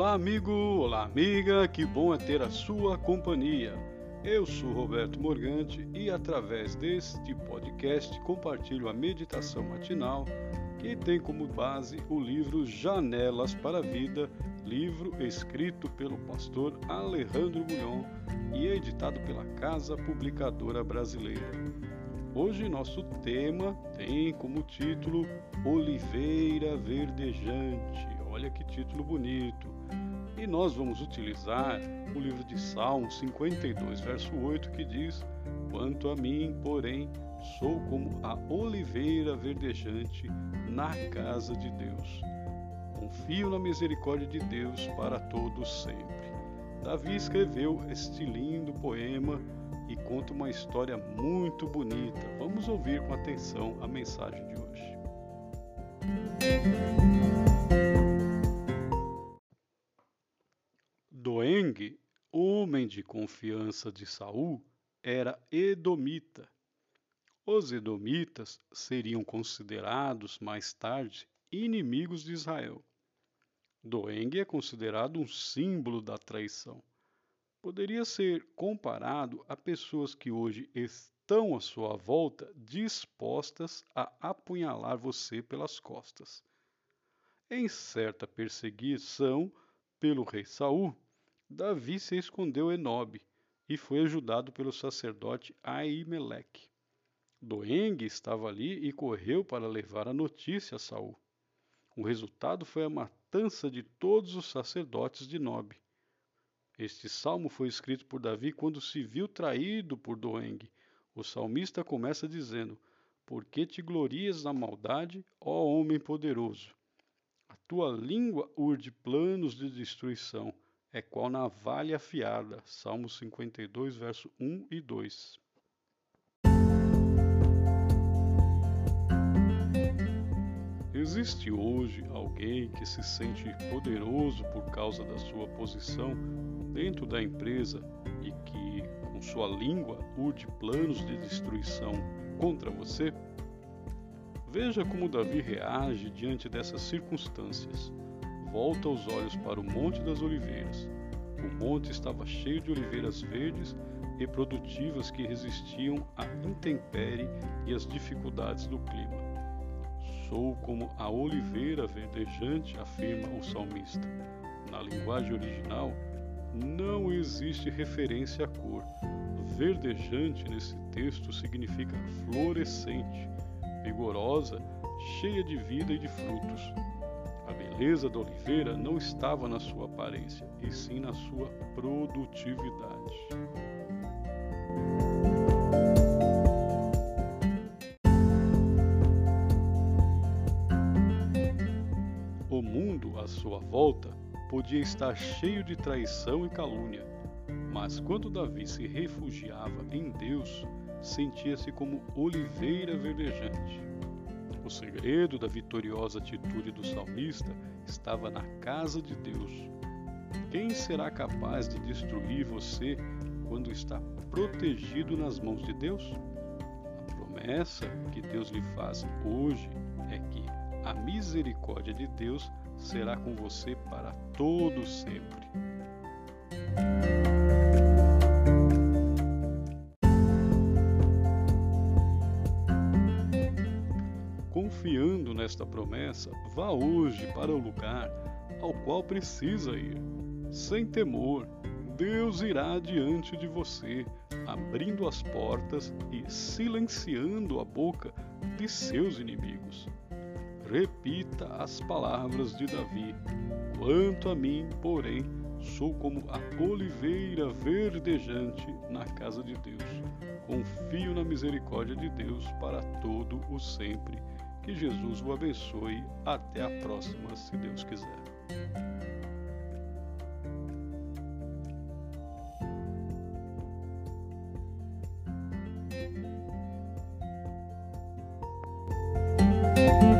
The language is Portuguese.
Olá, amigo, olá, amiga, que bom é ter a sua companhia. Eu sou Roberto Morgante e, através deste podcast, compartilho a meditação matinal que tem como base o livro Janelas para a Vida, livro escrito pelo pastor Alejandro Bulhon e editado pela Casa Publicadora Brasileira. Hoje nosso tema tem como título Oliveira Verdejante. Olha que título bonito. E nós vamos utilizar o livro de Salmos 52, verso 8, que diz: Quanto a mim, porém, sou como a oliveira verdejante na casa de Deus. Confio na misericórdia de Deus para todos sempre. Davi escreveu este lindo poema e conta uma história muito bonita. Vamos ouvir com atenção a mensagem de hoje. Doeng, homem de confiança de Saul, era edomita. Os edomitas seriam considerados mais tarde inimigos de Israel. Doeng é considerado um símbolo da traição. Poderia ser comparado a pessoas que hoje estão à sua volta dispostas a apunhalar você pelas costas. Em certa perseguição pelo rei Saul, Davi se escondeu em Nob e foi ajudado pelo sacerdote Aimeleque. Doeng estava ali e correu para levar a notícia a Saul. O resultado foi a matança de todos os sacerdotes de Nob. Este salmo foi escrito por Davi quando se viu traído por Doeng. O salmista começa dizendo: Por que te glorias na maldade, ó homem poderoso? A tua língua urde planos de destruição é qual navalha afiada. Salmo 52, verso 1 e 2. Existe hoje alguém que se sente poderoso por causa da sua posição dentro da empresa e que, com sua língua, urde planos de destruição contra você? Veja como Davi reage diante dessas circunstâncias volta os olhos para o Monte das Oliveiras. O monte estava cheio de oliveiras verdes e produtivas que resistiam à intempérie e às dificuldades do clima. Sou como a oliveira verdejante, afirma o salmista. Na linguagem original, não existe referência à cor. Verdejante nesse texto significa florescente, vigorosa, cheia de vida e de frutos beleza da oliveira não estava na sua aparência, e sim na sua produtividade. O mundo à sua volta podia estar cheio de traição e calúnia, mas quando Davi se refugiava em Deus, sentia-se como oliveira verdejante. O segredo da vitoriosa atitude do salmista estava na casa de Deus. Quem será capaz de destruir você quando está protegido nas mãos de Deus? A promessa que Deus lhe faz hoje é que a misericórdia de Deus será com você para todo sempre. Nesta promessa, vá hoje para o lugar ao qual precisa ir. Sem temor, Deus irá diante de você, abrindo as portas e silenciando a boca de seus inimigos. Repita as palavras de Davi: Quanto a mim, porém, sou como a oliveira verdejante na casa de Deus. Confio na misericórdia de Deus para todo o sempre que Jesus o abençoe. Até a próxima, se Deus quiser. thank